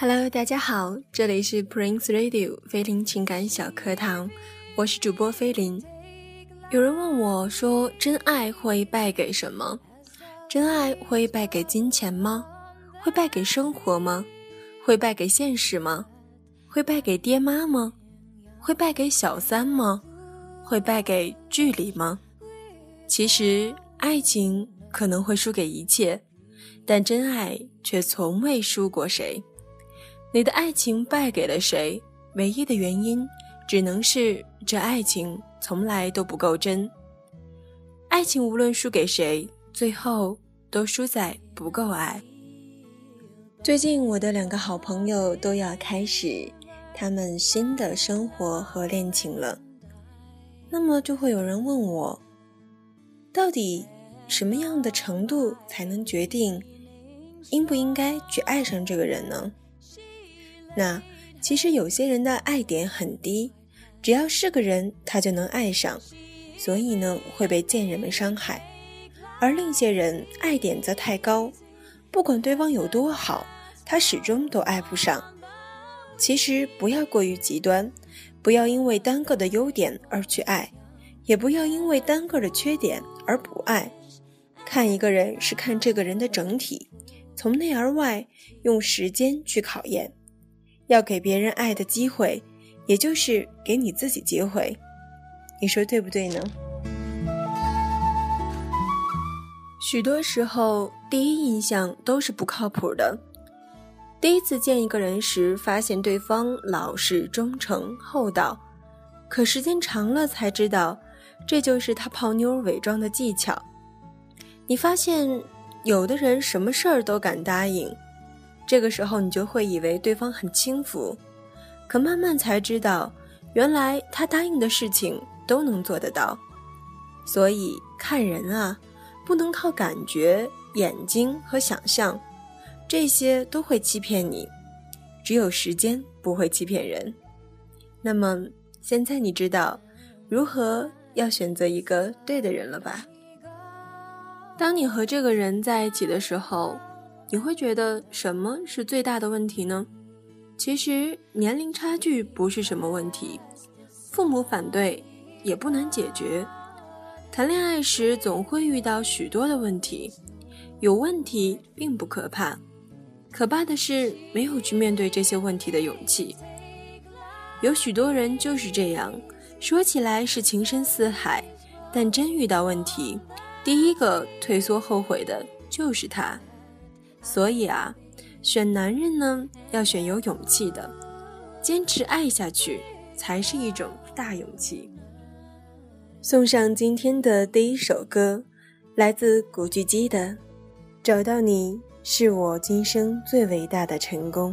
Hello，大家好，这里是 Prince Radio 菲林情感小课堂，我是主播菲林。有人问我说：“真爱会败给什么？真爱会败给金钱吗？会败给生活吗？会败给现实吗？会败给爹妈吗？会败给小三吗？会败给距离吗？”其实，爱情可能会输给一切，但真爱却从未输过谁。你的爱情败给了谁？唯一的原因，只能是这爱情从来都不够真。爱情无论输给谁，最后都输在不够爱。最近，我的两个好朋友都要开始他们新的生活和恋情了，那么就会有人问我。到底什么样的程度才能决定应不应该去爱上这个人呢？那其实有些人的爱点很低，只要是个人他就能爱上，所以呢会被贱人们伤害；而另一些人爱点则太高，不管对方有多好，他始终都爱不上。其实不要过于极端，不要因为单个的优点而去爱。也不要因为单个的缺点而不爱，看一个人是看这个人的整体，从内而外用时间去考验，要给别人爱的机会，也就是给你自己机会，你说对不对呢？许多时候，第一印象都是不靠谱的。第一次见一个人时，发现对方老实、忠诚、厚道，可时间长了才知道。这就是他泡妞伪装的技巧。你发现有的人什么事儿都敢答应，这个时候你就会以为对方很轻浮，可慢慢才知道，原来他答应的事情都能做得到。所以看人啊，不能靠感觉、眼睛和想象，这些都会欺骗你。只有时间不会欺骗人。那么现在你知道如何？要选择一个对的人了吧？当你和这个人在一起的时候，你会觉得什么是最大的问题呢？其实年龄差距不是什么问题，父母反对也不难解决。谈恋爱时总会遇到许多的问题，有问题并不可怕，可怕的是没有去面对这些问题的勇气。有许多人就是这样。说起来是情深似海，但真遇到问题，第一个退缩后悔的就是他。所以啊，选男人呢，要选有勇气的，坚持爱下去才是一种大勇气。送上今天的第一首歌，来自古巨基的《找到你是我今生最伟大的成功》。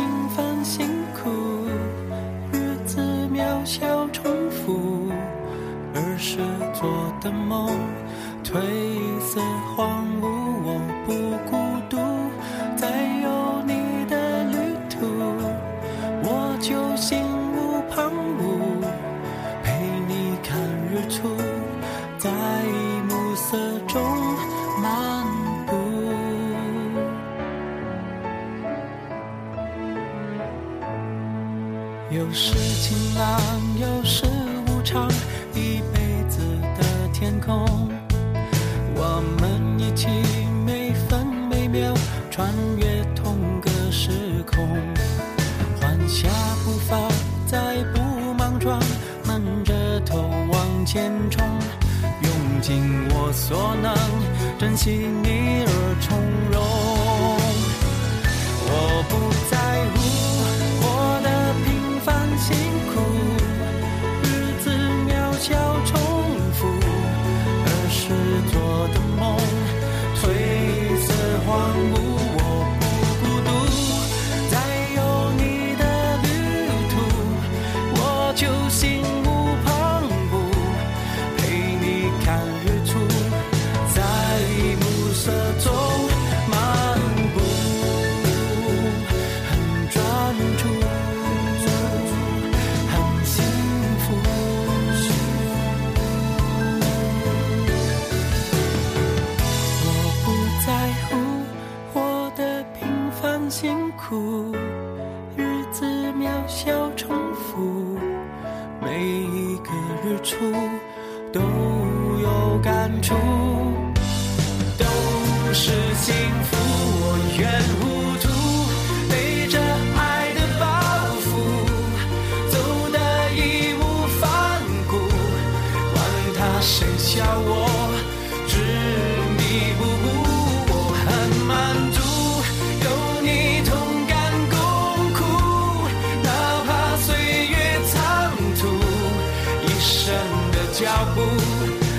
辛苦，日子渺小重复，儿时做的梦褪有时晴朗，有时无常，一辈子的天空。我们一起每分每秒穿越同个时空，缓下步伐，再不莽撞，闷着头往。前冲，用尽我所能，珍惜你而从容。我不辛苦，日子渺小都有感触，都是幸福。我愿的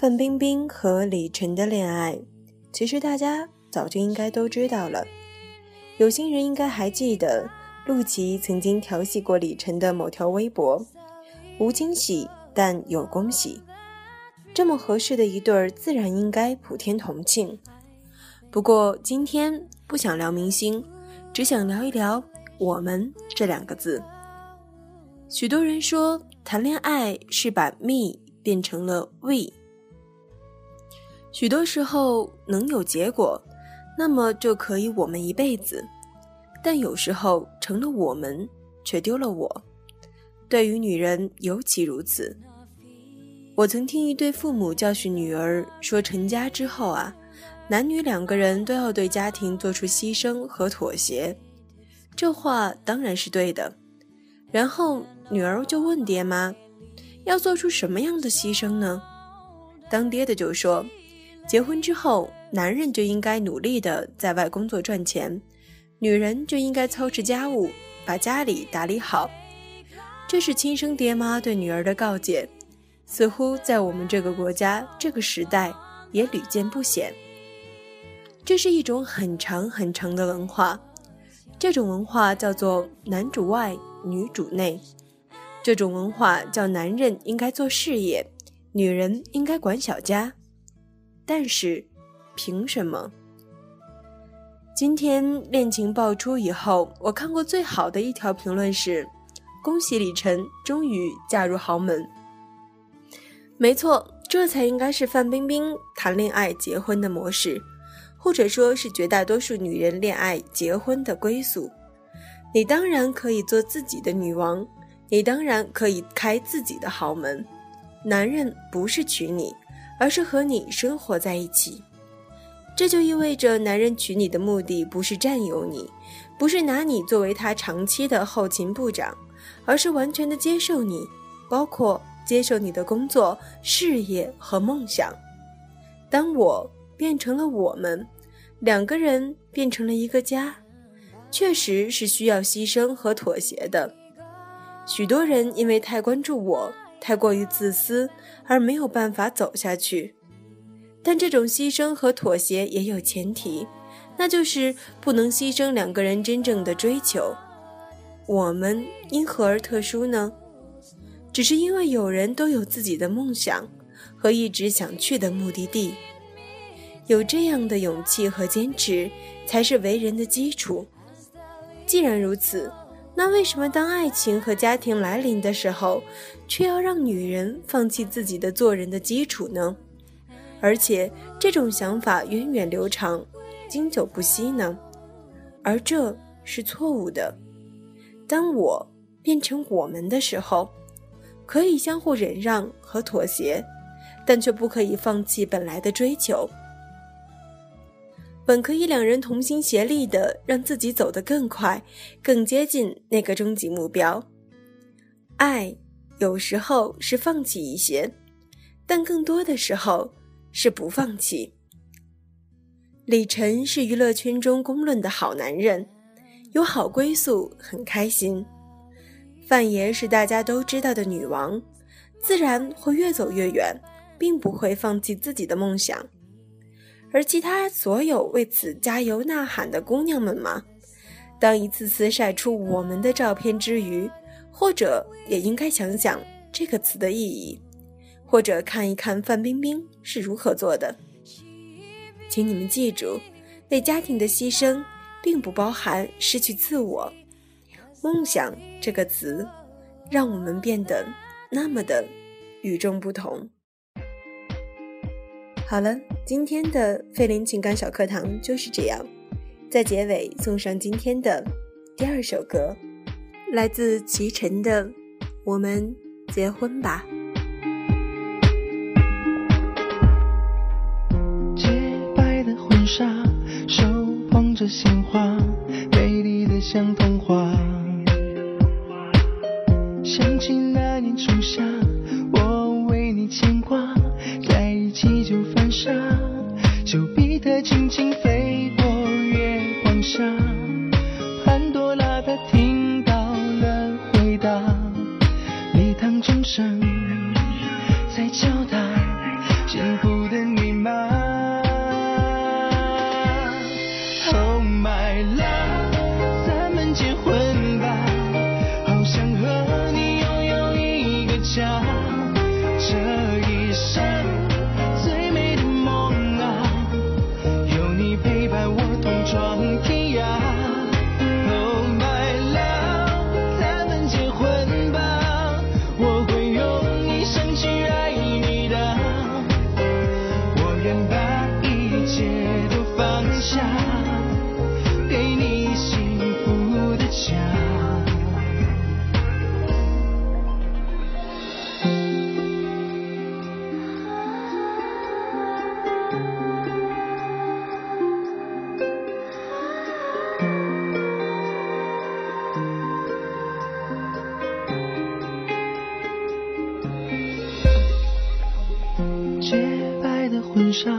范冰冰和李晨的恋爱，其实大家早就应该都知道了。有心人应该还记得，陆琪曾经调戏过李晨的某条微博：“无惊喜，但有恭喜。”这么合适的一对儿，自然应该普天同庆。不过今天不想聊明星，只想聊一聊“我们”这两个字。许多人说，谈恋爱是把 me 变成了 we。许多时候能有结果，那么就可以我们一辈子；但有时候成了我们，却丢了我。对于女人尤其如此。我曾听一对父母教训女儿说：“成家之后啊，男女两个人都要对家庭做出牺牲和妥协。”这话当然是对的。然后女儿就问爹妈：“要做出什么样的牺牲呢？”当爹的就说：“结婚之后，男人就应该努力的在外工作赚钱，女人就应该操持家务，把家里打理好。”这是亲生爹妈对女儿的告诫。似乎在我们这个国家、这个时代也屡见不鲜。这是一种很长很长的文化，这种文化叫做“男主外，女主内”。这种文化叫男人应该做事业，女人应该管小家。但是，凭什么？今天恋情爆出以后，我看过最好的一条评论是：“恭喜李晨终于嫁入豪门。”没错，这才应该是范冰冰谈恋爱结婚的模式，或者说是绝大多数女人恋爱结婚的归宿。你当然可以做自己的女王，你当然可以开自己的豪门。男人不是娶你，而是和你生活在一起。这就意味着，男人娶你的目的不是占有你，不是拿你作为他长期的后勤部长，而是完全的接受你，包括。接受你的工作、事业和梦想。当我变成了我们，两个人变成了一个家，确实是需要牺牲和妥协的。许多人因为太关注我，太过于自私而没有办法走下去。但这种牺牲和妥协也有前提，那就是不能牺牲两个人真正的追求。我们因何而特殊呢？只是因为有人都有自己的梦想和一直想去的目的地，有这样的勇气和坚持，才是为人的基础。既然如此，那为什么当爱情和家庭来临的时候，却要让女人放弃自己的做人的基础呢？而且这种想法源远流长，经久不息呢？而这是错误的。当我变成我们的时候，可以相互忍让和妥协，但却不可以放弃本来的追求。本可以两人同心协力的让自己走得更快，更接近那个终极目标。爱有时候是放弃一些，但更多的时候是不放弃。李晨是娱乐圈中公认的好男人，有好归宿，很开心。范爷是大家都知道的女王，自然会越走越远，并不会放弃自己的梦想。而其他所有为此加油呐喊的姑娘们嘛，当一次次晒出我们的照片之余，或者也应该想想这个词的意义，或者看一看范冰冰是如何做的。请你们记住，为家庭的牺牲，并不包含失去自我。梦想这个词，让我们变得那么的与众不同。好了，今天的费林情感小课堂就是这样。在结尾送上今天的第二首歌，来自齐晨的《我们结婚吧》。洁白的婚纱，手捧着鲜花，love 咱们结婚吧好想和你拥有一个家这一生最美的梦啊有你陪伴我同闯天涯 oh my love 咱们结婚吧我会用一生去爱你的我愿把一切都放下。给你幸福的家，洁白的婚纱，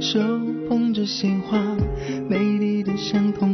手捧着鲜花，美丽的像童话。